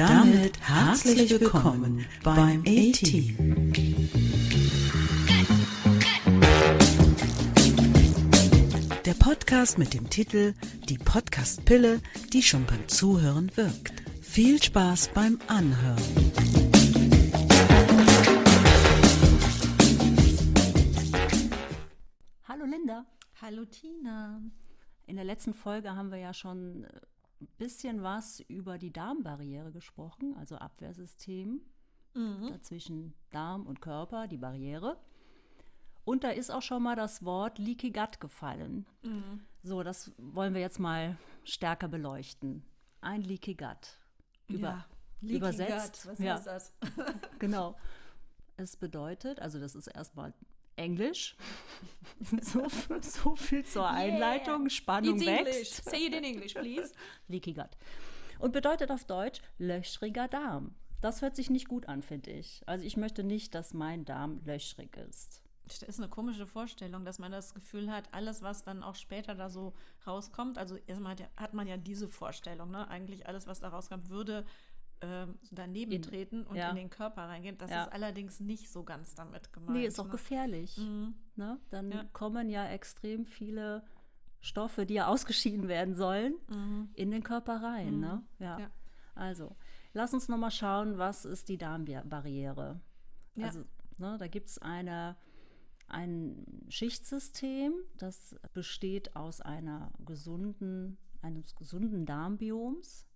damit herzlich willkommen beim A-Team. Der Podcast mit dem Titel Die Podcast-Pille, die schon beim Zuhören wirkt. Viel Spaß beim Anhören. Hallo Linda. Hallo Tina. In der letzten Folge haben wir ja schon ein bisschen was über die Darmbarriere gesprochen, also Abwehrsystem Mhm. dazwischen Darm und Körper, die Barriere. Und da ist auch schon mal das Wort Leaky Gut gefallen. Mhm. So, das wollen wir jetzt mal stärker beleuchten. Ein Leaky Gut. Über, ja. Leaky übersetzt. Gut. Was ja, heißt das? genau. Es bedeutet, also das ist erstmal Englisch. so, so viel zur Einleitung. Spannung It's English. wächst. Say it in English, please. Leaky Gut. Und bedeutet auf Deutsch löchriger Darm. Das hört sich nicht gut an, finde ich. Also ich möchte nicht, dass mein Darm löchrig ist. Das ist eine komische Vorstellung, dass man das Gefühl hat, alles, was dann auch später da so rauskommt, also erstmal hat, hat man ja diese Vorstellung, ne? Eigentlich alles, was da rauskommt, würde ähm, daneben In- treten und ja. in den Körper reingehen. Das Ja. ist allerdings nicht so ganz damit gemeint. Nee, ist auch ne? gefährlich. Mhm. Ne? Dann Ja. kommen ja extrem viele Stoffe, die ja ausgeschieden werden sollen, Mhm. in den Körper rein. Ne? Ja. Ja. Also, lass uns nochmal schauen, was ist die Darmbarriere. Also, ne, da gibt es eine, ein Schichtsystem, das besteht aus einer gesunden, eines gesunden Darmbioms,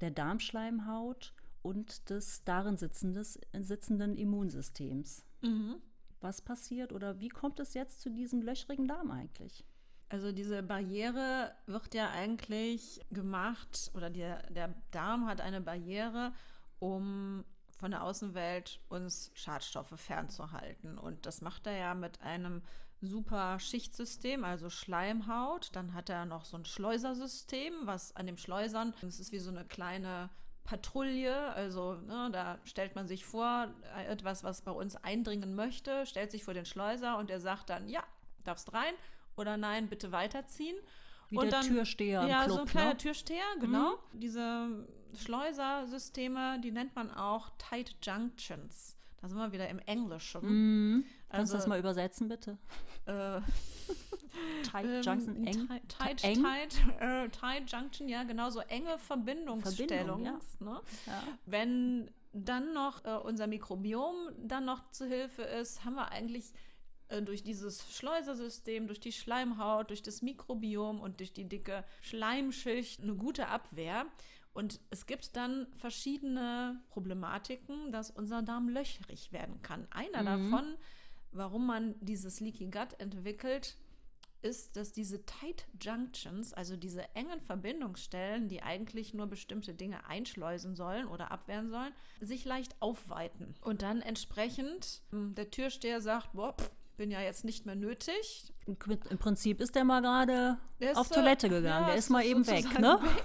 der Darmschleimhaut und des darin sitzenden Immunsystems. Mhm. Was passiert oder wie kommt es jetzt zu diesem löchrigen Darm eigentlich? Also diese Barriere wird ja eigentlich gemacht oder der, der Darm hat eine Barriere, um von der Außenwelt uns Schadstoffe fernzuhalten. Und das macht er ja mit einem super Schichtsystem, also Schleimhaut. Dann hat er noch so ein Schleusersystem, was an dem Schleusern, das ist wie so eine kleine Patrouille, also ne, da stellt man sich vor, etwas, was bei uns eindringen möchte, stellt sich vor den Schleuser und der sagt dann, ja, darfst rein oder nein, bitte weiterziehen. Wie und der dann, Türsteher Ja, Club, so ein kleiner ne? Türsteher, genau. Diese Schleusersysteme, die nennt man auch Tight Junctions. Da sind wir wieder im Englischen. Mhm. Kannst du das Also, mal übersetzen, bitte? Äh, Tight ähm, Junction, eng? Tight, tight, eng? tight, äh, tight Junction, ja, genau, so enge Verbindungsstellung. Verbindung, Ne? Ja. Wenn dann noch äh, unser Mikrobiom dann noch zu Hilfe ist, haben wir eigentlich äh, durch dieses Schleusersystem, durch die Schleimhaut, durch das Mikrobiom und durch die dicke Schleimschicht eine gute Abwehr. Und es gibt dann verschiedene Problematiken, dass unser Darm löchrig werden kann. Einer davon, warum man dieses Leaky Gut entwickelt, ist, dass diese Tight Junctions, also diese engen Verbindungsstellen, die eigentlich nur bestimmte Dinge einschleusen sollen oder abwehren sollen, sich leicht aufweiten. Und dann entsprechend hm, der Türsteher sagt, boah, pff, bin ja jetzt nicht mehr nötig. Im Prinzip ist der mal gerade ist, auf Toilette gegangen. ja, der ist mal eben weg, ne? weg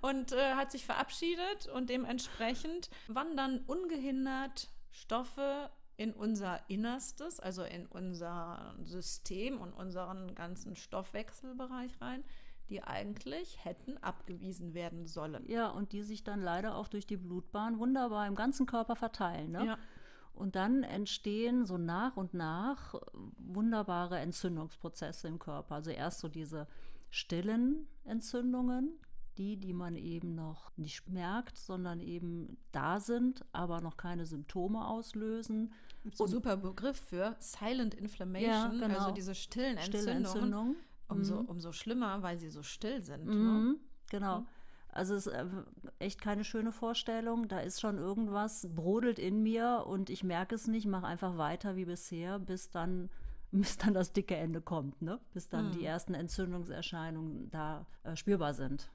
und äh, hat sich verabschiedet und dementsprechend wandern ungehindert Stoffe in unser Innerstes, also in unser System und unseren ganzen Stoffwechselbereich rein, die eigentlich hätten abgewiesen werden sollen. Ja, und die sich dann leider auch durch die Blutbahn wunderbar im ganzen Körper verteilen. Ne? Ja. Und dann entstehen so nach und nach wunderbare Entzündungsprozesse im Körper. Also erst so diese stillen Entzündungen, die, die man eben noch nicht merkt, sondern eben da sind, aber noch keine Symptome auslösen. So ein super Begriff für Silent Inflammation, Ja, genau. also diese stillen Stille Entzündungen. Entzündung. Umso, umso schlimmer, weil sie so still sind. Ne? Mhm, genau. Also es ist äh, echt keine schöne Vorstellung. Da ist schon irgendwas, brodelt in mir und ich merke es nicht, mache einfach weiter wie bisher, bis dann, bis dann das dicke Ende kommt, ne? Bis dann die ersten Entzündungserscheinungen da äh, spürbar sind.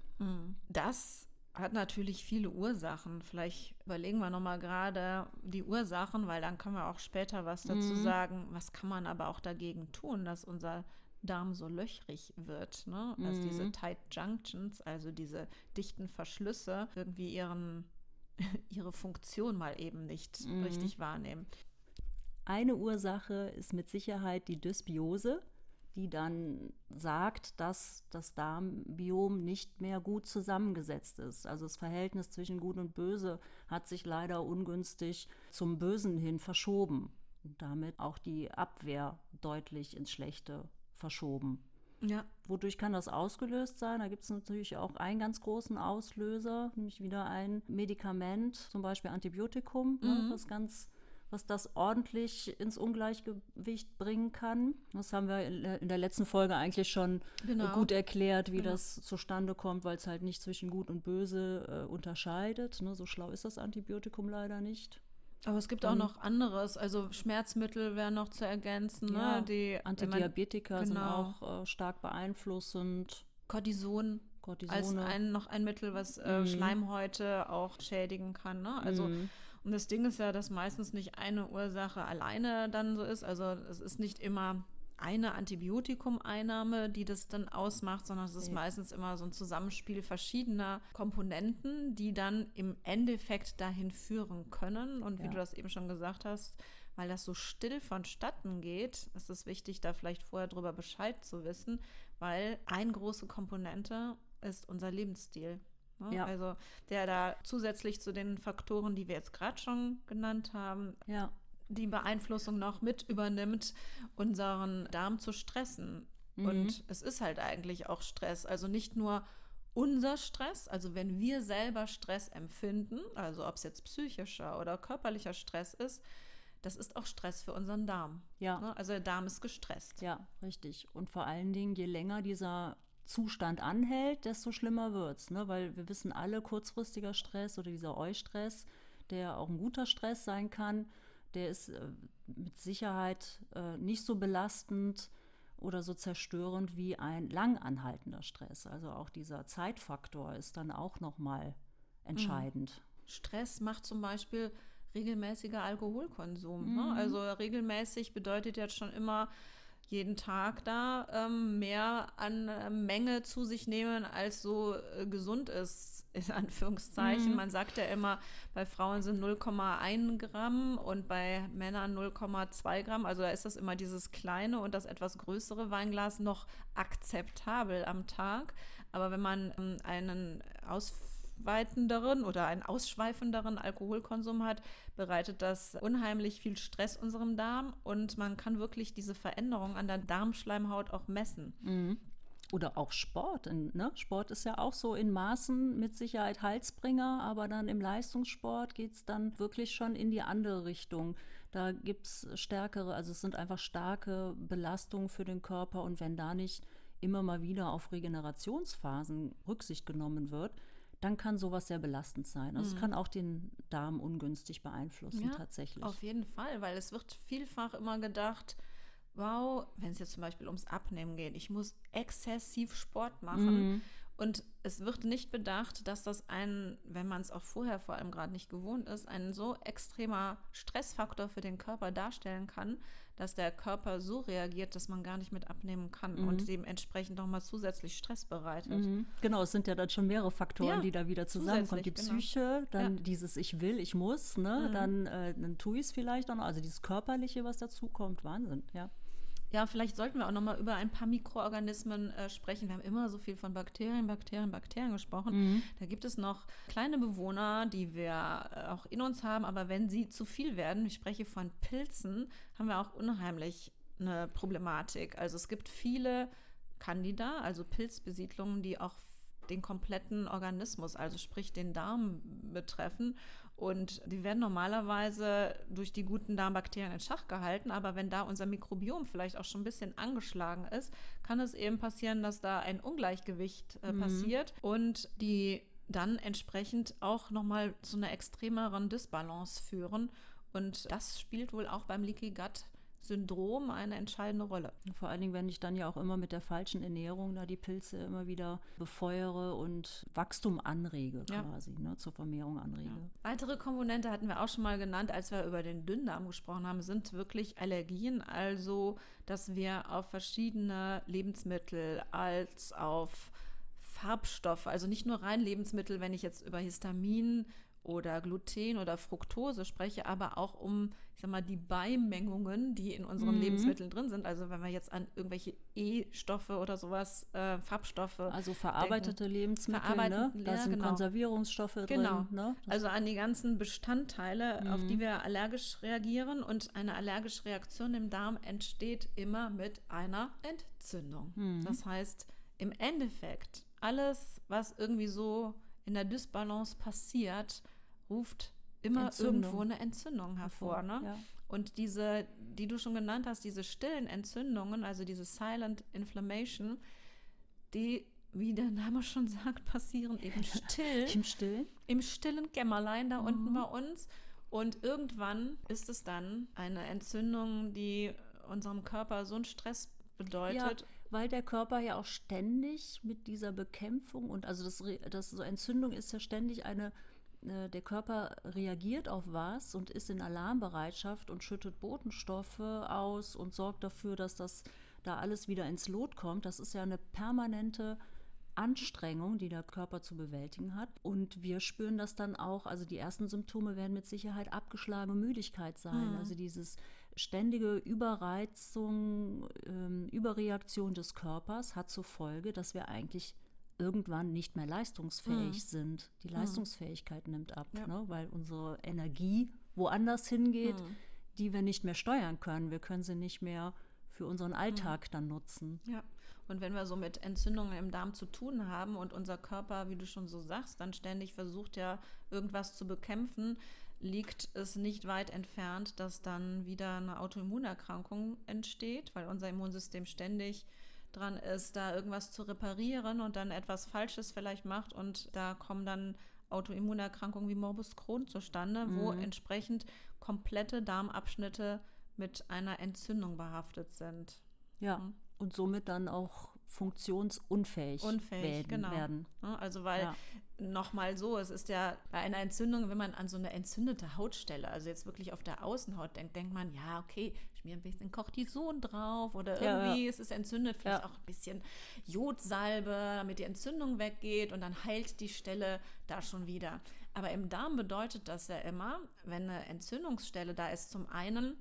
Das hat natürlich viele Ursachen. Vielleicht überlegen wir nochmal gerade die Ursachen, weil dann können wir auch später was dazu sagen. Was kann man aber auch dagegen tun, dass unser Darm so löchrig wird, ne? dass diese Tight Junctions, also diese dichten Verschlüsse, irgendwie ihren, ihre Funktion mal eben nicht richtig wahrnehmen. Eine Ursache ist mit Sicherheit die Dysbiose. die dann sagt, dass das Darmbiom nicht mehr gut zusammengesetzt ist. Also das Verhältnis zwischen Gut und Böse hat sich leider ungünstig zum Bösen hin verschoben und damit auch die Abwehr deutlich ins Schlechte verschoben. Ja. Wodurch kann das ausgelöst sein? Da gibt es natürlich auch einen ganz großen Auslöser, nämlich wieder ein Medikament, zum Beispiel Antibiotikum, ne, Mhm. was ganz was das ordentlich ins Ungleichgewicht bringen kann. Das haben wir in der- in der letzten Folge eigentlich schon Genau. gut erklärt, wie Genau. das zustande kommt, weil es halt nicht zwischen Gut und Böse äh, unterscheidet. Ne? So schlau ist das Antibiotikum leider nicht. Aber es gibt auch noch anderes, also Schmerzmittel wären noch zu ergänzen, Ja, ne? Die wenn man- Antidiabetika sind genau. auch äh, stark beeinflussend. Cortison Cortisone. als ein, noch ein Mittel, was äh, Mhm. Schleimhäute auch schädigen kann. Ne? Also Mhm. Und das Ding ist ja, dass meistens nicht eine Ursache alleine dann so ist. Also es ist nicht immer eine Antibiotikumeinnahme, die das dann ausmacht, sondern es ist Nee. meistens immer so ein Zusammenspiel verschiedener Komponenten, die dann im Endeffekt dahin führen können. Und wie Ja. du das eben schon gesagt hast, weil das so still vonstatten geht, ist es wichtig, da vielleicht vorher drüber Bescheid zu wissen, weil eine große Komponente ist unser Lebensstil. Ne? Ja. Also der da zusätzlich zu den Faktoren, die wir jetzt gerade schon genannt haben, Ja, die Beeinflussung noch mit übernimmt, unseren Darm zu stressen. Mhm. Und es ist halt eigentlich auch Stress. Also nicht nur unser Stress, also wenn wir selber Stress empfinden, also ob es jetzt psychischer oder körperlicher Stress ist, das ist auch Stress für unseren Darm. ja, Ne? Also der Darm ist gestresst. ja, richtig. Und vor allen Dingen, je länger dieser Zustand anhält, desto schlimmer wird's, ne? Weil wir wissen alle, kurzfristiger Stress oder dieser Eustress, der auch ein guter Stress sein kann, der ist äh, mit Sicherheit äh, nicht so belastend oder so zerstörend wie ein lang anhaltender Stress. Also auch dieser Zeitfaktor ist dann auch noch mal entscheidend. Stress macht zum Beispiel regelmäßiger Alkoholkonsum. Mhm. Ne? Also regelmäßig bedeutet jetzt schon immer jeden Tag da ähm, mehr an äh, Menge zu sich nehmen, als so äh, gesund ist, in Anführungszeichen. Mhm. Man sagt ja immer, bei Frauen sind 0,1 Gramm und bei Männern 0,2 Gramm. Also da ist das immer dieses kleine und das etwas größere Weinglas noch akzeptabel am Tag. Aber wenn man ähm, einen ausweitenderen oder einen ausschweifenderen Alkoholkonsum hat, bereitet das unheimlich viel Stress unserem Darm und man kann wirklich diese Veränderung an der Darmschleimhaut auch messen. Mhm. Oder auch Sport. Ne? Sport ist ja auch so in Maßen mit Sicherheit Halsbringer, aber dann im Leistungssport geht es dann wirklich schon in die andere Richtung. Da gibt es stärkere, also es sind einfach starke Belastungen für den Körper und wenn da nicht immer mal wieder auf Regenerationsphasen Rücksicht genommen wird, dann kann sowas sehr belastend sein. Also es kann auch den Darm ungünstig beeinflussen Mhm. Ja, tatsächlich. Auf jeden Fall, weil es wird vielfach immer gedacht, wow, wenn es jetzt zum Beispiel ums Abnehmen geht, ich muss exzessiv Sport machen. Mhm. Und es wird nicht bedacht, dass das ein, wenn man es auch vorher vor allem gerade nicht gewohnt ist, ein so extremer Stressfaktor für den Körper darstellen kann, dass der Körper so reagiert, dass man gar nicht mit abnehmen kann Mhm. und dementsprechend nochmal zusätzlich Stress bereitet. Mhm. Genau, es sind ja dann schon mehrere Faktoren, Ja, die da wieder zusammenkommen. Die genau. Psyche, dann Ja. dieses Ich will, ich muss, ne? Mhm. dann, äh, dann tue ich es vielleicht auch noch. Also dieses Körperliche, was dazu kommt, Wahnsinn, ja. Ja, vielleicht sollten wir auch nochmal über ein paar Mikroorganismen äh, sprechen. Wir haben immer so viel von Bakterien, Bakterien, Bakterien gesprochen. Mhm. Da gibt es noch kleine Bewohner, die wir äh, auch in uns haben, aber wenn sie zu viel werden, ich spreche von Pilzen, haben wir auch unheimlich eine Problematik. Also es gibt viele Candida, also Pilzbesiedlungen, die auch den kompletten Organismus, also sprich den Darm betreffen. Und die werden normalerweise durch die guten Darmbakterien in Schach gehalten, aber wenn da unser Mikrobiom vielleicht auch schon ein bisschen angeschlagen ist, kann es eben passieren, dass da ein Ungleichgewicht äh, Mhm. passiert und die dann entsprechend auch nochmal zu einer extremeren Disbalance führen. Und das spielt wohl auch beim Leaky Gut Syndrom eine entscheidende Rolle. Vor allen Dingen, wenn ich dann ja auch immer mit der falschen Ernährung da die Pilze immer wieder befeuere und Wachstum anrege Ja. quasi, ne? zur Vermehrung anrege. Weitere Komponente hatten wir auch schon mal genannt, als wir über den Dünndarm gesprochen haben, sind wirklich Allergien, also dass wir auf verschiedene Lebensmittel als auf Farbstoffe, also nicht nur rein Lebensmittel, wenn ich jetzt über Histamin oder Gluten oder Fructose spreche, aber auch um, ich sag mal, die Beimengungen, die in unseren Mhm. Lebensmitteln drin sind. Also wenn wir jetzt an irgendwelche E-Stoffe oder sowas, äh, Farbstoffe, Also verarbeitete Lebensmittel, Verarbeiteten- ne? Da ja, sind genau. Konservierungsstoffe Genau. drin. Ne? Das- also an die ganzen Bestandteile, auf Mhm. die wir allergisch reagieren. Und eine allergische Reaktion im Darm entsteht immer mit einer Entzündung. Mhm. Das heißt, im Endeffekt, alles, was irgendwie so in der Dysbalance passiert, ruft immer Entzündung. irgendwo eine Entzündung hervor. Ne? Ja. Und diese, die du schon genannt hast, diese stillen Entzündungen, also diese Silent Inflammation, die, wie der Name schon sagt, passieren eben still Im Stillen? im stillen Kämmerlein da unten Mhm. bei uns. Und irgendwann ist es dann eine Entzündung, die unserem Körper so einen Stress bedeutet. Weil der Körper ja auch ständig mit dieser Bekämpfung und also das, das so Entzündung ist ja ständig eine, äh, der Körper reagiert auf was und ist in Alarmbereitschaft und schüttet Botenstoffe aus und sorgt dafür, dass das da alles wieder ins Lot kommt. Das ist ja eine permanente Anstrengung, die der Körper zu bewältigen hat. Und wir spüren das dann auch, also die ersten Symptome werden mit Sicherheit abgeschlagene Müdigkeit sein. Mhm. Also dieses ständige Überreizung, ähm, Überreaktion des Körpers hat zur Folge, dass wir eigentlich irgendwann nicht mehr leistungsfähig Mhm. sind. Die Leistungsfähigkeit nimmt ab, Ja. ne? weil unsere Energie woanders hingeht, Mhm. die wir nicht mehr steuern können. Wir können sie nicht mehr für unseren Alltag dann nutzen. Ja. Und wenn wir so mit Entzündungen im Darm zu tun haben und unser Körper, wie du schon so sagst, dann ständig versucht ja irgendwas zu bekämpfen, liegt es nicht weit entfernt, dass dann wieder eine Autoimmunerkrankung entsteht, weil unser Immunsystem ständig dran ist, da irgendwas zu reparieren und dann etwas Falsches vielleicht macht und da kommen dann Autoimmunerkrankungen wie Morbus Crohn zustande, wo Mhm. entsprechend komplette Darmabschnitte mit einer Entzündung behaftet sind. Ja, Mhm. und somit dann auch funktionsunfähig Unfähig, werden. genau. werden. Ne? Also weil Ja. nochmal so, es ist ja bei einer Entzündung, wenn man an so eine entzündete Hautstelle, also jetzt wirklich auf der Außenhaut denkt, denkt man, ja, okay, schmier ein bisschen Cortison drauf oder Ja, irgendwie ist es entzündet, vielleicht Ja. auch ein bisschen Jodsalbe, damit die Entzündung weggeht und dann heilt die Stelle da schon wieder. Aber im Darm bedeutet das ja immer, wenn eine Entzündungsstelle da ist, zum einen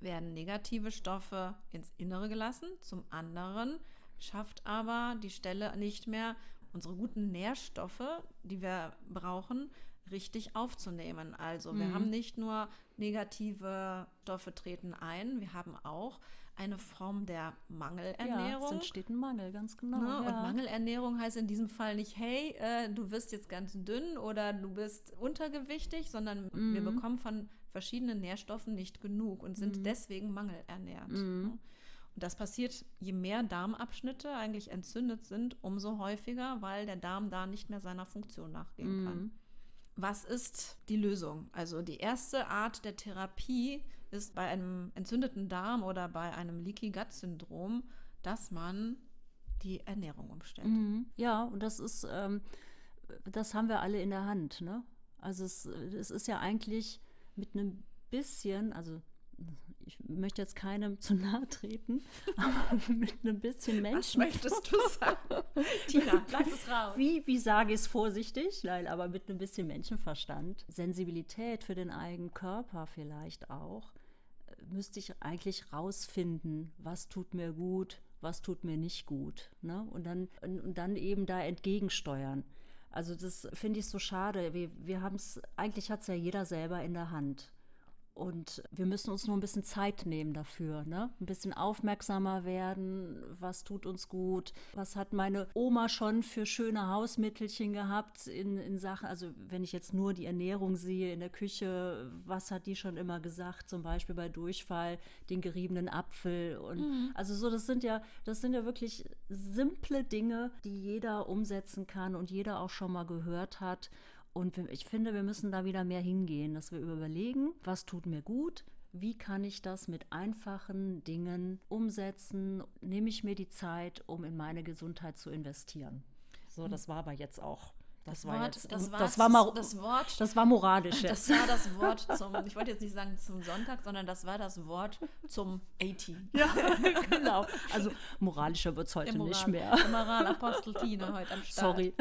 werden negative Stoffe ins Innere gelassen, zum anderen schafft aber die Stelle nicht mehr unsere guten Nährstoffe, die wir brauchen, richtig aufzunehmen. Also wir Mhm. haben nicht nur negative Stoffe treten ein, wir haben auch eine Form der Ja, Mangelernährung. es entsteht ein Mangel, ganz genau. Ne? Und ja. Mangelernährung heißt in diesem Fall nicht, hey, äh, du wirst jetzt ganz dünn oder du bist untergewichtig, sondern wir Mhm. bekommen von verschiedenen Nährstoffen nicht genug und sind Mhm. deswegen mangelernährt. Mhm. Ne? Und das passiert, je mehr Darmabschnitte eigentlich entzündet sind, umso häufiger, weil der Darm da nicht mehr seiner Funktion nachgehen kann. Mhm. Was ist die Lösung? Also die erste Art der Therapie ist bei einem entzündeten Darm oder bei einem Leaky Gut Syndrom, dass man die Ernährung umstellt. Mhm. Ja, und das ist, ähm, das haben wir alle in der Hand. Ne? Also es, es ist ja eigentlich mit einem bisschen, also ich möchte jetzt keinem zu nahe treten, aber mit einem bisschen Was Menschen. möchtest du sagen? Tina, lass es raus. Wie, wie sage ich es vorsichtig? Nein, aber mit einem bisschen Menschenverstand. Sensibilität für den eigenen Körper vielleicht auch. äh, Müsste ich eigentlich rausfinden, was tut mir gut, was tut mir nicht gut. Ne? Und, dann, und dann eben da entgegensteuern. Also das finde ich so schade. Wir, wir haben es, eigentlich hat es ja jeder selber in der Hand. Und wir müssen uns nur ein bisschen Zeit nehmen dafür, ne? Ein bisschen aufmerksamer werden, was tut uns gut, was hat meine Oma schon für schöne Hausmittelchen gehabt in, in Sachen, also wenn ich jetzt nur die Ernährung sehe in der Küche, was hat die schon immer gesagt, zum Beispiel bei Durchfall, den geriebenen Apfel und also so, das sind ja, das sind ja wirklich simple Dinge, die jeder umsetzen kann und jeder auch schon mal gehört hat. Und ich finde, wir müssen da wieder mehr hingehen, dass wir überlegen, was tut mir gut, wie kann ich das mit einfachen Dingen umsetzen, nehme ich mir die Zeit, um in meine Gesundheit zu investieren. So, das war aber jetzt auch Das, Das war Wort- jetzt, das war das war, mal, das Wort- das war moralisch Das jetzt. war das Wort zum, ich wollte jetzt nicht sagen zum Sonntag, sondern das war das Wort zum 18. Ja, genau. Also moralischer wird es heute Der nicht Moral- mehr. Der Moralapostel Tine heute am Start. Sorry.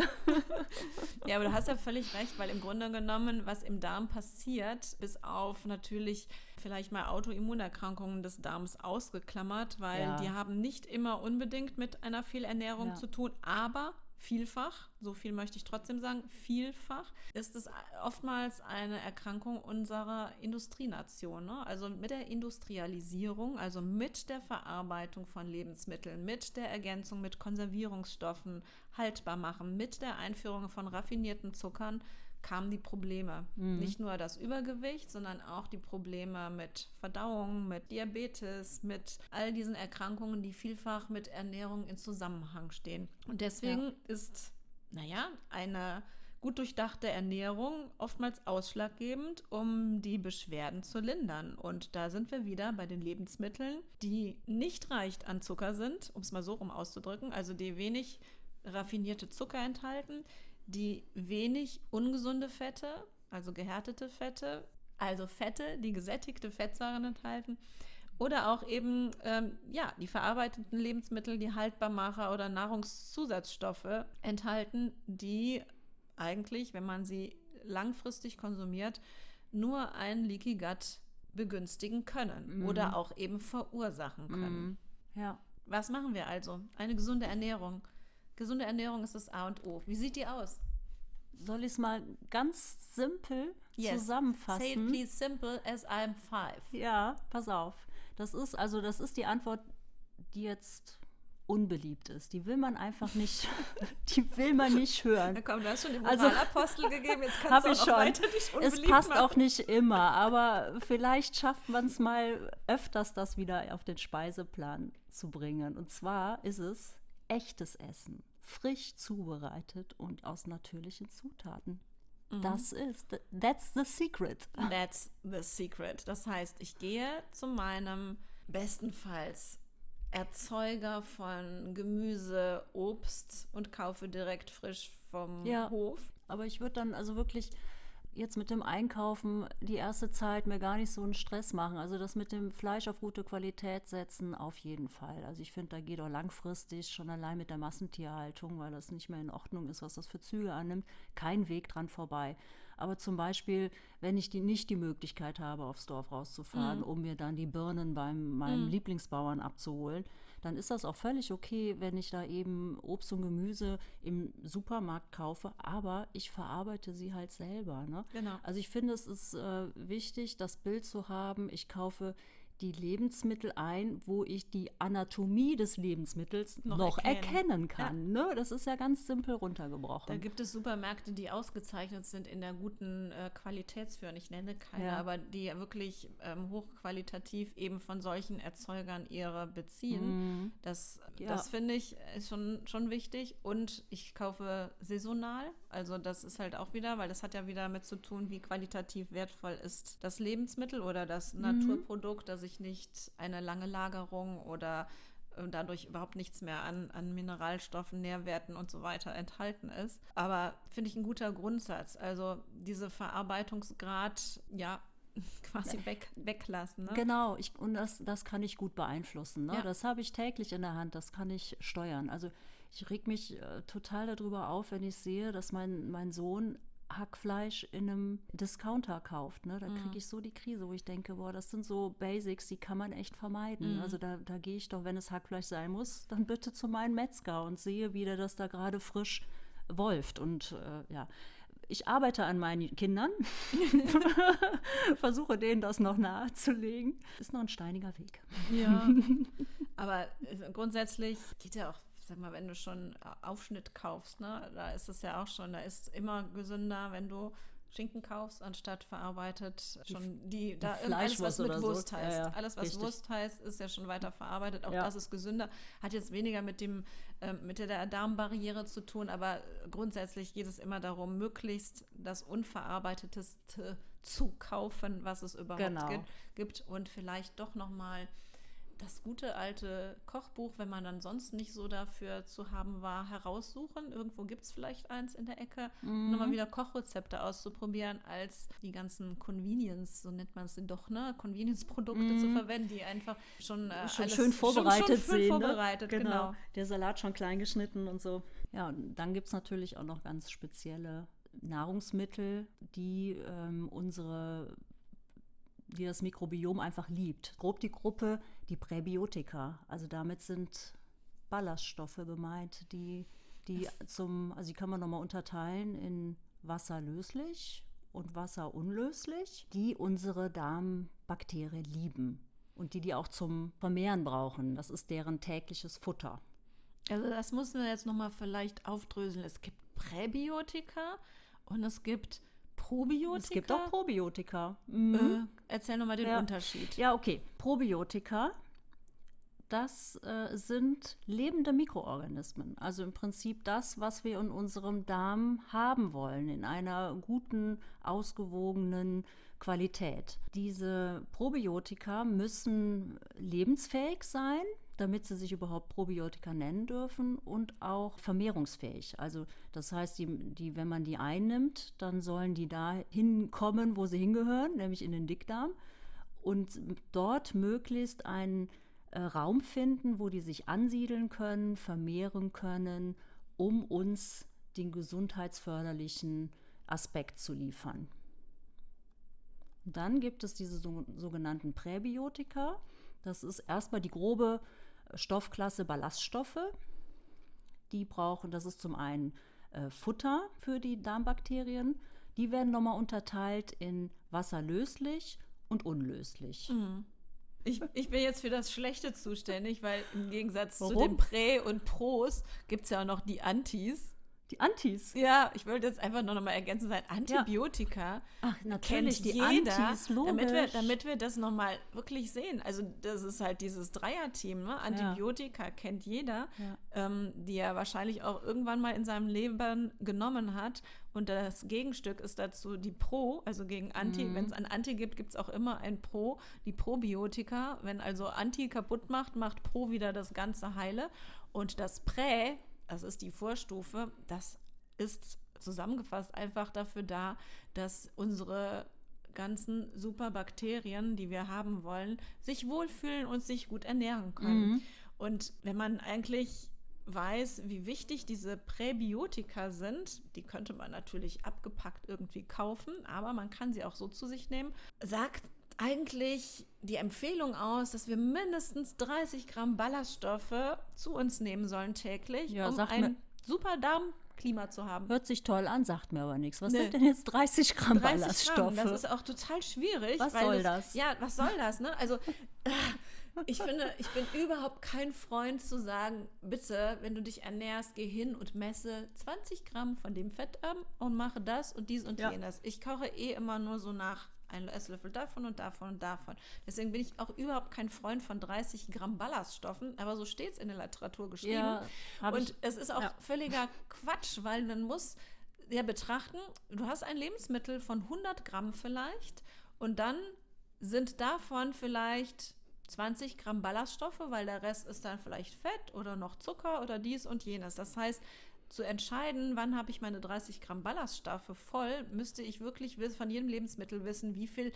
Ja, aber du hast ja völlig recht, weil im Grunde genommen, was im Darm passiert, bis auf natürlich vielleicht mal Autoimmunerkrankungen des Darms ausgeklammert, weil Ja. die haben nicht immer unbedingt mit einer Fehlernährung Ja. zu tun, aber vielfach, so viel möchte ich trotzdem sagen, vielfach ist es oftmals eine Erkrankung unserer Industrienation. Ne? Also mit der Industrialisierung, also mit der Verarbeitung von Lebensmitteln, mit der Ergänzung mit Konservierungsstoffen, haltbar machen, mit der Einführung von raffinierten Zuckern kamen die Probleme. Nicht nur das Übergewicht, sondern auch die Probleme mit Verdauung, mit Diabetes, mit all diesen Erkrankungen, die vielfach mit Ernährung in Zusammenhang stehen. Und deswegen ist, naja, eine gut durchdachte Ernährung oftmals ausschlaggebend, um die Beschwerden zu lindern. Und da sind wir wieder bei den Lebensmitteln, die nicht reicht an Zucker sind, um es mal so rum auszudrücken, also die wenig raffinierte Zucker enthalten, die wenig ungesunde Fette, also gehärtete Fette, also Fette, die gesättigte Fettsäuren enthalten. Oder auch eben, ähm, ja, die verarbeiteten Lebensmittel, die Haltbarmacher oder Nahrungszusatzstoffe enthalten, die eigentlich, wenn man sie langfristig konsumiert, nur ein Leaky Gut begünstigen können oder auch eben verursachen können. Ja. Was machen wir also? Eine gesunde Ernährung. Gesunde Ernährung ist das A und O. Wie sieht die aus? Soll ich es mal ganz simpel Say it zusammenfassen? please simple as I'm five. Ja, pass auf. Das ist also das ist die Antwort, die jetzt unbeliebt ist. Die will man einfach nicht, die will man nicht hören. Na komm, du hast schon den Also- Moralapostel gegeben, jetzt kannst du ich auch schon. noch weiter dich Es unbeliebt passt machen. auch nicht immer, aber vielleicht schafft man es mal öfters, das wieder auf den Speiseplan zu bringen. Und zwar ist es echtes Essen, frisch zubereitet und aus natürlichen Zutaten. Mhm. Das ist, that's the secret. That's the secret. Das heißt, ich gehe zu meinem bestenfalls Erzeuger von Gemüse, Obst und kaufe direkt frisch vom Ja. Hof. Aber ich würde dann also wirklich jetzt mit dem Einkaufen die erste Zeit mir gar nicht so einen Stress machen. Also das mit dem Fleisch auf gute Qualität setzen, auf jeden Fall. Also ich finde, da geht auch langfristig schon allein mit der Massentierhaltung, weil das nicht mehr in Ordnung ist, was das für Züge annimmt, kein Weg dran vorbei. Aber zum Beispiel, wenn ich die, nicht die Möglichkeit habe, aufs Dorf rauszufahren, um mir dann die Birnen beim meinem Lieblingsbauern abzuholen, dann ist das auch völlig okay, wenn ich da eben Obst und Gemüse im Supermarkt kaufe, aber ich verarbeite sie halt selber. Ne? Genau. Also ich finde, es ist äh, wichtig, das Bild zu haben, ich kaufe die Lebensmittel ein, wo ich die Anatomie des Lebensmittels Noch noch, erkennen. erkennen, kann. Ne? Das ist ja ganz simpel runtergebrochen. Da gibt es Supermärkte, die ausgezeichnet sind in der guten äh, Qualitätsführung. Ich nenne keine, Ja. aber die wirklich ähm, hochqualitativ eben von solchen Erzeugern ihre beziehen. Das, Mhm. Ja. das finde ich ist schon, schon wichtig. Und ich kaufe saisonal. Also das ist halt auch wieder, weil das hat ja wieder damit zu tun, wie qualitativ wertvoll ist das Lebensmittel oder das Mhm. Naturprodukt, dass ich nicht eine lange Lagerung oder äh, dadurch überhaupt nichts mehr an, an Mineralstoffen, Nährwerten und so weiter enthalten ist. Aber finde ich ein guter Grundsatz. Also diese Verarbeitungsgrad, ja, quasi weg, weglassen. Ne? Genau, ich, und das, das kann ich gut beeinflussen. Ne? Ja. Das habe ich täglich in der Hand, das kann ich steuern. Also ich reg mich äh, total darüber auf, wenn ich sehe, dass mein, mein Sohn Hackfleisch in einem Discounter kauft. Ne? Da Mhm. kriege ich so die Krise, wo ich denke, boah, das sind so Basics, die kann man echt vermeiden. Mhm. Also da, da gehe ich doch, wenn es Hackfleisch sein muss, dann bitte zu meinem Metzger und sehe, wie der das da gerade frisch wolft. Und äh, ja, ich arbeite an meinen Kindern, versuche denen das noch nahezulegen. Ist noch ein steiniger Weg. Ja. Aber äh, grundsätzlich geht ja auch, sag mal, wenn du schon Aufschnitt kaufst, ne, da ist es ja auch schon, da ist immer gesünder, wenn du Schinken kaufst, anstatt verarbeitet schon die, da alles, was mit oder so. Wurst heißt. Ja, ja, alles, was richtig. Wurst heißt, ist ja schon weiter verarbeitet. Auch Ja. das ist gesünder. Hat jetzt weniger mit dem, ähm, mit der Darmbarriere zu tun, aber grundsätzlich geht es immer darum, möglichst das Unverarbeitete zu kaufen, was es überhaupt Genau. gibt, gibt und vielleicht doch nochmal das gute alte Kochbuch, wenn man dann sonst nicht so dafür zu haben war, heraussuchen. Irgendwo gibt es vielleicht eins in der Ecke. Mhm. Nochmal wieder Kochrezepte auszuprobieren, als die ganzen Convenience, so nennt man es doch, ne? Convenience-Produkte mhm. zu verwenden, die einfach schon, äh, schon schön vorbereitet schon, schon sind. Vorbereitet, ne? genau. genau. Der Salat schon klein geschnitten und so. Ja, und dann gibt es natürlich auch noch ganz spezielle Nahrungsmittel, die ähm, unsere die das Mikrobiom einfach liebt. Grob die Gruppe die Präbiotika. Also damit sind Ballaststoffe gemeint, die, die zum, also die kann man nochmal unterteilen in wasserlöslich und wasserunlöslich, die unsere Darmbakterien lieben und die die auch zum Vermehren brauchen. Das ist deren tägliches Futter. Also das müssen wir jetzt nochmal vielleicht aufdröseln. Es gibt Präbiotika und es gibt Probiotika? Es gibt auch Probiotika. Mhm. Äh, erzähl nochmal den ja. Unterschied. Ja, okay. Probiotika, das äh, sind lebende Mikroorganismen. Also im Prinzip das, was wir in unserem Darm haben wollen, in einer guten, ausgewogenen Qualität. Diese Probiotika müssen lebensfähig sein damit sie sich überhaupt Probiotika nennen dürfen und auch vermehrungsfähig. Also das heißt, die, die, wenn man die einnimmt, dann sollen die da hinkommen, wo sie hingehören, nämlich in den Dickdarm und dort möglichst einen äh, Raum finden, wo die sich ansiedeln können, vermehren können, um uns den gesundheitsförderlichen Aspekt zu liefern. Dann gibt es diese so, sogenannten Präbiotika. Das ist erstmal die grobe Stoffklasse Ballaststoffe. Die brauchen, das ist zum einen äh, Futter für die Darmbakterien. Die werden nochmal unterteilt in wasserlöslich und unlöslich. Mhm. Ich, ich, bin jetzt für das Schlechte zuständig, weil im Gegensatz Warum? zu den Prä- und Pros gibt es ja auch noch die Antis. Die Antis. Ja, ich wollte jetzt einfach nur noch mal ergänzen sein. Antibiotika. Ja. Ach, natürlich, die jeder, Antis, logisch. Damit wir, damit wir das noch mal wirklich sehen. Also das ist halt dieses Dreierteam. Ne? Antibiotika ja. kennt jeder, ja. ähm, die er wahrscheinlich auch irgendwann mal in seinem Leben genommen hat. Und das Gegenstück ist dazu die Pro, also gegen Anti. Mhm. Wenn es ein Anti gibt, gibt es auch immer ein Pro, die Probiotika. Wenn also Anti kaputt macht, macht Pro wieder das Ganze heile. Und das Prä das ist die Vorstufe, das ist zusammengefasst einfach dafür da, dass unsere ganzen Superbakterien, die wir haben wollen, sich wohlfühlen und sich gut ernähren können. Mhm. Und wenn man eigentlich weiß, wie wichtig diese Präbiotika sind, die könnte man natürlich abgepackt irgendwie kaufen, aber man kann sie auch so zu sich nehmen, sagt eigentlich die Empfehlung aus, dass wir mindestens 30 Gramm Ballaststoffe zu uns nehmen sollen täglich, ja, um ein super Darmklima zu haben. Hört sich toll an, sagt mir aber nichts. Was nee. sind denn jetzt 30 Gramm 30 Ballaststoffe? Gramm, das ist auch total schwierig. Was soll das? Ja, was soll das? Ne? Also ich finde, ich bin überhaupt kein Freund zu sagen, bitte, wenn du dich ernährst, geh hin und messe 20 Gramm von dem Fett ab und mache das und dies und ja. jenes. Ich koche eh immer nur so nach ein Esslöffel davon und davon und davon. Deswegen bin ich auch überhaupt kein Freund von 30 Gramm Ballaststoffen, aber so steht es in der Literatur geschrieben. Ja, und ich, es ist auch ja. völliger Quatsch, weil man muss ja betrachten, du hast ein Lebensmittel von 100 Gramm vielleicht und dann sind davon vielleicht 20 Gramm Ballaststoffe, weil der Rest ist dann vielleicht Fett oder noch Zucker oder dies und jenes. Das heißt, zu entscheiden, wann habe ich meine 30 Gramm Ballaststoffe voll, müsste ich wirklich von jedem Lebensmittel wissen, wie viel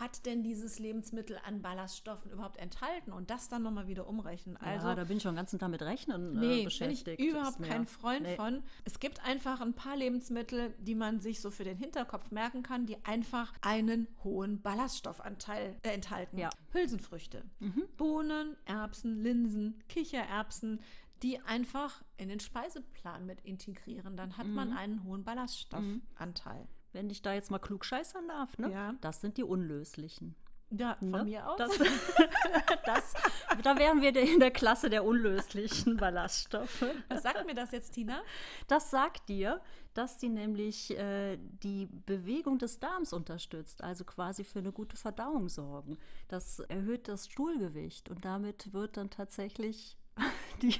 hat denn dieses Lebensmittel an Ballaststoffen überhaupt enthalten und das dann nochmal wieder umrechnen. Also, ja, da bin ich schon den ganzen Tag mit Rechnen äh, nee, beschäftigt. Bin ich überhaupt kein Freund nee. von. Es gibt einfach ein paar Lebensmittel, die man sich so für den Hinterkopf merken kann, die einfach einen hohen Ballaststoffanteil äh, enthalten. Ja. Hülsenfrüchte, mhm. Bohnen, Erbsen, Linsen, Kichererbsen, die einfach in den Speiseplan mit integrieren. Dann hat mhm. man einen hohen Ballaststoffanteil. Wenn ich da jetzt mal klug scheißern darf, ne? Ja. Das sind die unlöslichen. Ja, von ne? mir aus. Das, das, da wären wir in der Klasse der unlöslichen Ballaststoffe. Was sagt mir das jetzt, Tina? Das sagt dir, dass die nämlich äh, die Bewegung des Darms unterstützt, also quasi für eine gute Verdauung sorgen. Das erhöht das Stuhlgewicht und damit wird dann tatsächlich die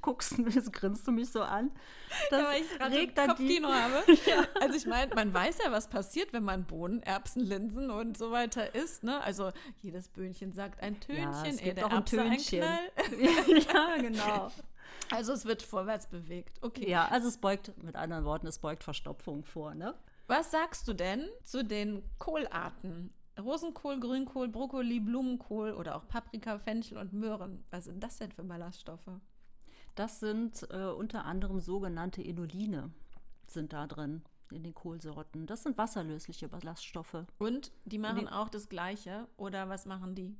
guckst du, das grinst du mich so an. Das Ja, weil ich regt dann die, Kopfkino habe. Also ich meine, man weiß ja, was passiert, wenn man Bohnen, Erbsen, Linsen und so weiter isst. Ne? Also jedes Böhnchen sagt ein Tönchen, Ja, es gibt auch ein Erbse Tönchen. Knall. ja, genau. Also es wird vorwärts bewegt. Okay. Ja, also es beugt, mit anderen Worten, es beugt Verstopfung vor, ne? Was sagst du denn zu den Kohlarten? Rosenkohl, Grünkohl, Brokkoli, Blumenkohl oder auch Paprika, Fenchel und Möhren. Was sind das denn für Ballaststoffe? Das sind äh, unter anderem sogenannte Enoline, sind da drin in den Kohlsorten. Das sind wasserlösliche Ballaststoffe. Und die machen auch das Gleiche. Oder was machen die?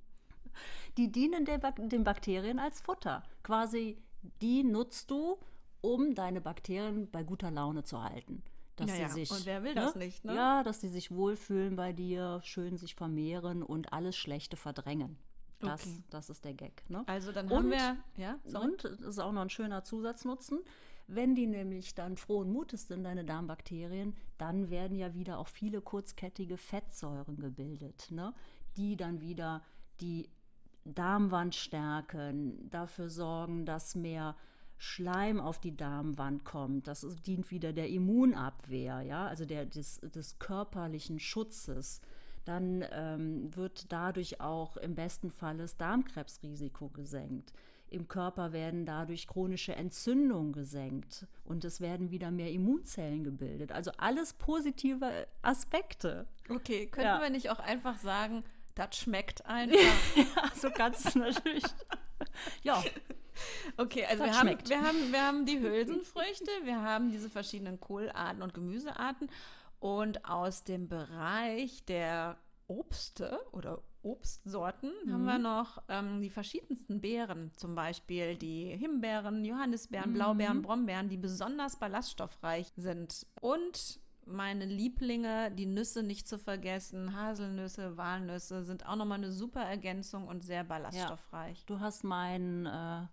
Die dienen den Bakterien als Futter. Quasi, die nutzt du, um deine Bakterien bei guter Laune zu halten. Dass Naja, sie sich, und wer will das nicht, ne? Ja, dass sie sich wohlfühlen bei dir, schön sich vermehren und alles Schlechte verdrängen. Das, Okay. das ist der Gag. Ne? Also dann Und- haben wir, ja, sorry. Und das ist auch noch ein schöner Zusatznutzen. Wenn die nämlich dann frohen Mutes sind, deine Darmbakterien, dann werden ja wieder auch viele kurzkettige Fettsäuren gebildet, ne? die dann wieder die Darmwand stärken, dafür sorgen, dass mehr Schleim auf die Darmwand kommt. Das dient wieder der Immunabwehr, ja, also der, des, des körperlichen Schutzes. Dann ähm, wird dadurch auch im besten Fall das Darmkrebsrisiko gesenkt. Im Körper werden dadurch chronische Entzündungen gesenkt und es werden wieder mehr Immunzellen gebildet. Also alles positive Aspekte. Okay, könnten Ja. wir nicht auch einfach sagen, das schmeckt einfach? Ja, so ganz natürlich. Ja, Okay, also Das wir haben, wir, haben, wir haben die Hülsenfrüchte, wir haben diese verschiedenen Kohlarten und Gemüsearten und aus dem Bereich der Obste oder Obstsorten haben wir noch ähm, die verschiedensten Beeren, zum Beispiel die Himbeeren, Johannisbeeren, Blaubeeren, Brombeeren, die besonders ballaststoffreich sind. Und meine Lieblinge, die Nüsse nicht zu vergessen, Haselnüsse, Walnüsse sind auch nochmal eine super Ergänzung und sehr ballaststoffreich. du hast mein äh,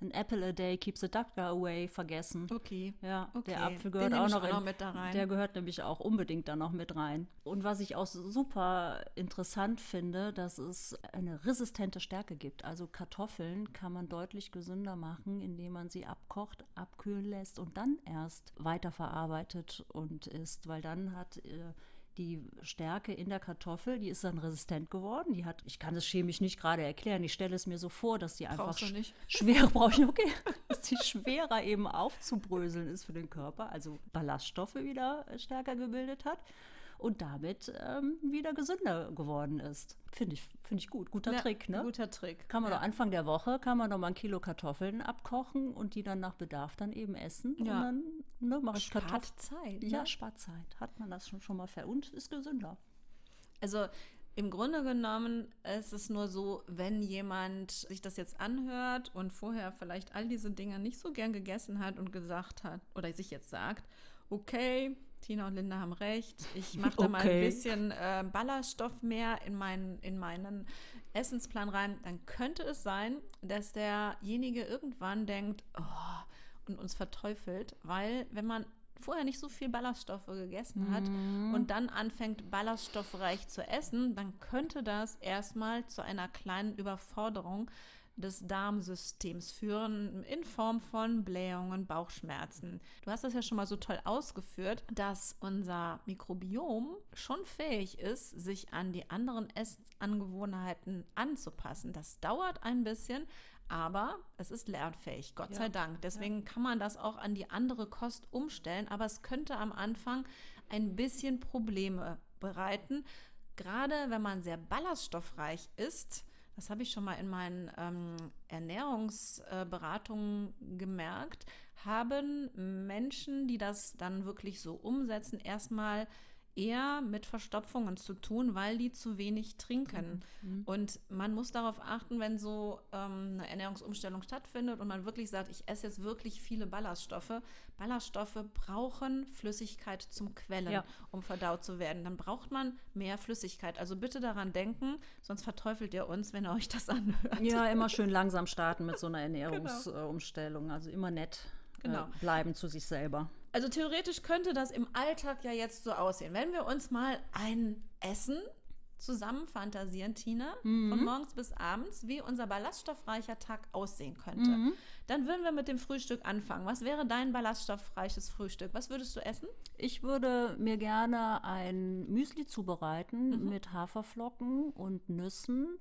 An Apple a Day keeps the doctor away vergessen. Okay. Ja, Okay, der Apfel gehört auch noch, auch noch mit da rein. Der gehört nämlich auch unbedingt da noch mit rein. Und was ich auch super interessant finde, dass es eine resistente Stärke gibt. Also Kartoffeln kann man deutlich gesünder machen, indem man sie abkocht, abkühlen lässt und dann erst weiterverarbeitet und isst, weil dann hat äh, die Stärke in der Kartoffel, die ist dann resistent geworden. Die hat, ich kann es chemisch nicht gerade erklären, ich stelle es mir so vor, dass die einfach sch- nicht. schwer brauche ich okay, dass die schwerer eben aufzubröseln ist für den Körper, also Ballaststoffe wieder stärker gebildet hat und damit ähm, wieder gesünder geworden ist. Finde ich, finde ich gut, guter Ja, Trick, ne? Guter Trick. Kann man ja. doch Anfang der Woche, kann man noch mal ein Kilo Kartoffeln abkochen und die dann nach Bedarf dann eben essen. Ja. Und dann ne, mache ich Spart. Zeit. Ja, ne? spart Zeit. Hat man das schon, schon mal ver und ist gesünder. Also im Grunde genommen ist es nur so, wenn jemand sich das jetzt anhört und vorher vielleicht all diese Dinge nicht so gern gegessen hat und gesagt hat oder sich jetzt sagt, okay, Tina und Linda haben recht, ich mache da mal ein Okay. bisschen äh, Ballaststoff mehr in meinen, in meinen Essensplan rein, dann könnte es sein, dass derjenige irgendwann denkt, oh, und uns verteufelt, weil wenn man vorher nicht so viel Ballaststoffe gegessen hat und dann anfängt ballaststoffreich zu essen, dann könnte das erstmal zu einer kleinen Überforderung des Darmsystems führen in Form von Blähungen, Bauchschmerzen. Du hast das ja schon mal so toll ausgeführt, dass unser Mikrobiom schon fähig ist, sich an die anderen Essangewohnheiten anzupassen. Das dauert ein bisschen, aber es ist lernfähig, Gott Ja. sei Dank. Deswegen kann man das auch an die andere Kost umstellen, aber es könnte am Anfang ein bisschen Probleme bereiten. Gerade wenn man sehr ballaststoffreich ist, das habe ich schon mal in meinen ähm, Ernährungsberatungen gemerkt, haben Menschen, die das dann wirklich so umsetzen, erstmal eher mit Verstopfungen zu tun, weil die zu wenig trinken. Und man muss darauf achten, wenn so ähm, eine Ernährungsumstellung stattfindet und man wirklich sagt, ich esse jetzt wirklich viele Ballaststoffe. Ballaststoffe brauchen Flüssigkeit zum Quellen, Ja. um verdaut zu werden. Dann braucht man mehr Flüssigkeit. Also bitte daran denken, sonst verteufelt ihr uns, wenn ihr euch das anhört. Ja, immer schön langsam starten mit so einer Ernährungsumstellung. Also immer nett Genau. äh, bleiben zu sich selber. Also theoretisch könnte das im Alltag ja jetzt so aussehen. Wenn wir uns mal ein Essen zusammen fantasieren, Tina, von morgens bis abends, wie unser ballaststoffreicher Tag aussehen könnte. Mhm. Dann würden wir mit dem Frühstück anfangen. Was wäre dein ballaststoffreiches Frühstück? Was würdest du essen? Ich würde mir gerne ein Müsli zubereiten Mhm. mit Haferflocken und Nüssen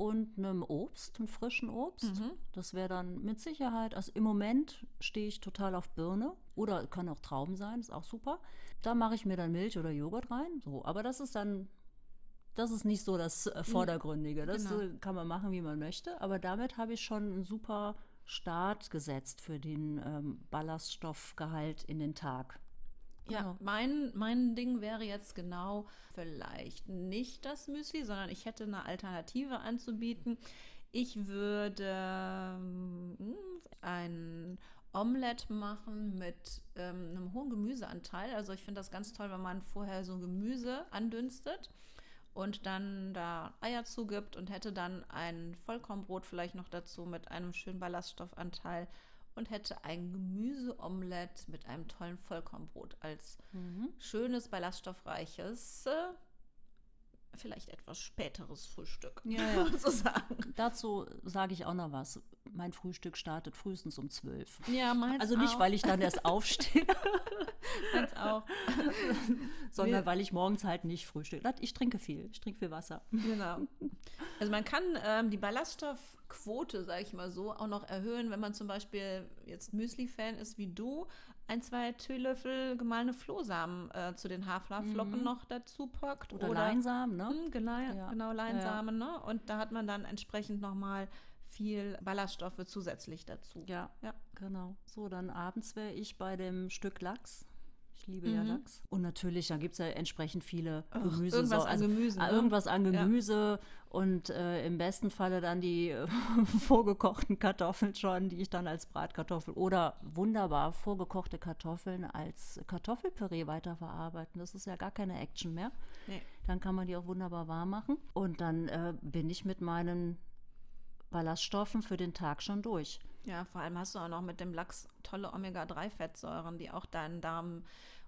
und einem Obst, einem frischen Obst. Mhm. Das wäre dann mit Sicherheit, also im Moment stehe ich total auf Birne oder kann auch Trauben sein, ist auch super. Da mache ich mir dann Milch oder Joghurt rein, so. Aber das ist dann, das ist nicht so das äh, Vordergründige. Das Genau. äh, kann man machen, wie man möchte. Aber damit habe ich schon einen super Start gesetzt für den ähm, Ballaststoffgehalt in den Tag. Ja, Genau. mein, mein Ding wäre jetzt genau vielleicht nicht das Müsli, sondern ich hätte eine Alternative anzubieten. Ich würde ähm, ein Omelette machen mit ähm, einem hohen Gemüseanteil. Also ich finde das ganz toll, wenn man vorher so Gemüse andünstet und dann da Eier zugibt und hätte dann ein Vollkornbrot vielleicht noch dazu mit einem schönen Ballaststoffanteil und hätte ein Gemüseomelett mit einem tollen Vollkornbrot als schönes, ballaststoffreiches, äh, vielleicht etwas späteres Frühstück. Ja, ja. sozusagen. Dazu sage ich auch noch was. Mein Frühstück startet frühestens um 12. Ja, meins Also nicht, auch. weil ich dann erst aufstehe, meins auch. sondern weil ich morgens halt nicht frühstücke. Ich trinke viel. Ich trinke viel Wasser. Genau. Also man kann ähm, die Ballaststoffquote, sage ich mal so, auch noch erhöhen, wenn man zum Beispiel jetzt Müsli-Fan ist wie du, ein, zwei Teelöffel gemahlene Flohsamen äh, zu den Haferflocken noch dazu packt. Mhm. Oder, Leinsamen, ne? Mm, Genau, Ja. genau Leinsamen, ne? Und da hat man dann entsprechend nochmal viel Ballaststoffe zusätzlich dazu. Ja, Ja. genau. So, dann abends wäre ich bei dem Stück Lachs. Ich liebe Mhm. ja Lachs. Und natürlich, da gibt es ja entsprechend viele Ach, Gemüse. irgendwas an Gemüse, ah, ne? Irgendwas an Ja. Gemüse und äh, im besten Falle dann die äh, vorgekochten Kartoffeln schon, die ich dann als Bratkartoffel oder wunderbar vorgekochte Kartoffeln als Kartoffelpüree weiterverarbeiten. Das ist ja gar keine Action mehr. Nee. Dann kann man die auch wunderbar warm machen. Und dann äh, bin ich mit meinen Ballaststoffen für den Tag schon durch. Ja, vor allem hast du auch noch mit dem Lachs tolle Omega-3-Fettsäuren, die auch deinen Darm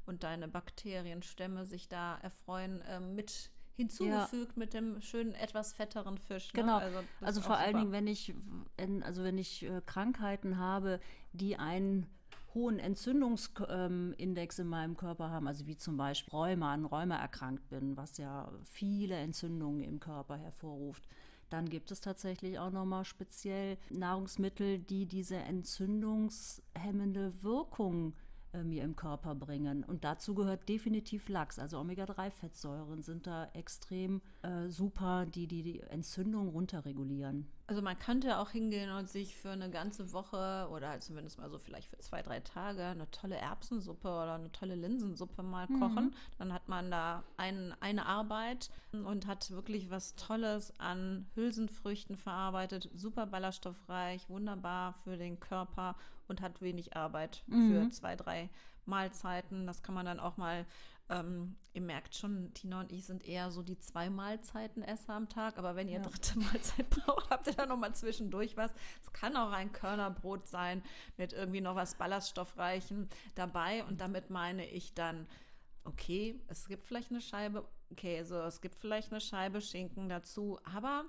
und deine Bakterienstämme sich da erfreuen, ähm, mit hinzugefügt mit dem schönen, etwas fetteren Fisch. Ne? Genau. Also, ist vor allen super. Dingen, wenn ich, also wenn ich äh, Krankheiten habe, die einen hohen Entzündungsindex in meinem Körper haben, also wie zum Beispiel Rheuma, an Rheuma erkrankt bin, was ja viele Entzündungen im Körper hervorruft, dann gibt es tatsächlich auch nochmal speziell Nahrungsmittel, die diese entzündungshemmende Wirkung mir im Körper bringen. Und dazu gehört definitiv Lachs. Also Omega-3-Fettsäuren sind da extrem äh, super, die, die die Entzündung runterregulieren. Also man könnte auch hingehen und sich für eine ganze Woche oder halt zumindest mal so vielleicht für zwei, drei Tage eine tolle Erbsensuppe oder eine tolle Linsensuppe mal kochen. Dann hat man da ein, eine Arbeit und hat wirklich was Tolles an Hülsenfrüchten verarbeitet. Super ballaststoffreich, wunderbar für den Körper und hat wenig Arbeit für zwei, drei Mahlzeiten. Das kann man dann auch mal ähm, ihr merkt schon, Tina und ich sind eher so die zwei Mahlzeiten Esser am Tag, aber wenn ihr Ja. dritte Mahlzeit braucht, habt ihr da noch mal zwischendurch was. Es kann auch ein Körnerbrot sein mit irgendwie noch was Ballaststoffreichem dabei und damit meine ich dann okay, es gibt vielleicht eine Scheibe Käse, es gibt vielleicht eine Scheibe Schinken dazu, aber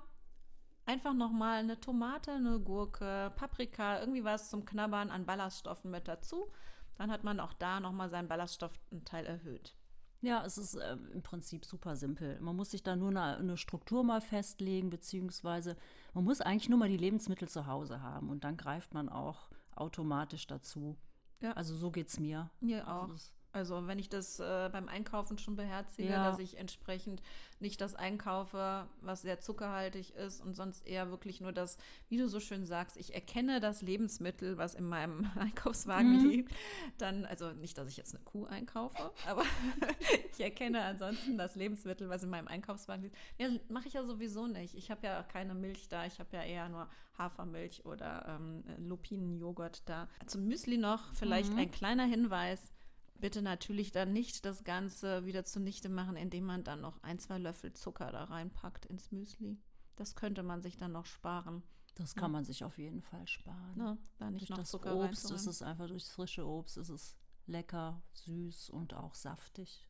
einfach noch mal eine Tomate, eine Gurke, Paprika, irgendwie was zum Knabbern an Ballaststoffen mit dazu. Dann hat man auch da noch mal seinen Ballaststoffteil erhöht. Ja, es ist äh, im Prinzip super simpel. Man muss sich da nur eine, eine Struktur mal festlegen, beziehungsweise man muss eigentlich nur mal die Lebensmittel zu Hause haben und dann greift man auch automatisch dazu. Ja. Also so geht es mir. Mir auch. Ist- Also wenn ich das äh, beim Einkaufen schon beherzige, Ja. dass ich entsprechend nicht das einkaufe, was sehr zuckerhaltig ist und sonst eher wirklich nur das, wie du so schön sagst, ich erkenne das Lebensmittel, was in meinem Einkaufswagen Mhm. liegt, dann, also nicht, dass ich jetzt eine Kuh einkaufe, aber ich erkenne ansonsten das Lebensmittel, was in meinem Einkaufswagen liegt. Ja, mache ich ja sowieso nicht. Ich habe ja keine Milch da, ich habe ja eher nur Hafermilch oder ähm, Lupinenjoghurt da. Zum Müsli noch vielleicht Mhm. ein kleiner Hinweis. Bitte natürlich dann nicht das Ganze wieder zunichte machen, indem man dann noch ein, zwei Löffel Zucker da reinpackt ins Müsli. Das könnte man sich dann noch sparen. Das kann man sich auf jeden Fall sparen. Ne? Da nicht Durch noch das Zucker Obst ist es einfach, durch das frische Obst ist es lecker, süß und auch saftig.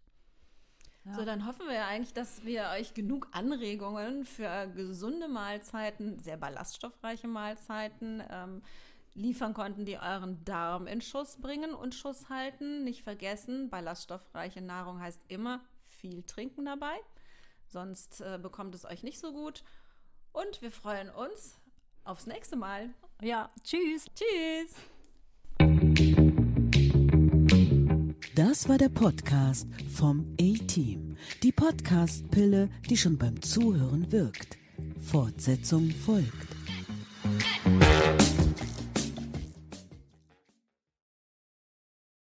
Ja. So, dann hoffen wir ja eigentlich, dass wir euch genug Anregungen für gesunde Mahlzeiten, sehr ballaststoffreiche Mahlzeiten ähm, liefern konnten, die euren Darm in Schuss bringen und Schuss halten. Nicht vergessen, ballaststoffreiche Nahrung heißt immer viel trinken dabei, sonst äh, bekommt es euch nicht so gut. Und wir freuen uns aufs nächste Mal. Ja, tschüss. Tschüss. Das war der Podcast vom A-Team. Die Podcast-Pille, die schon beim Zuhören wirkt. Fortsetzung folgt.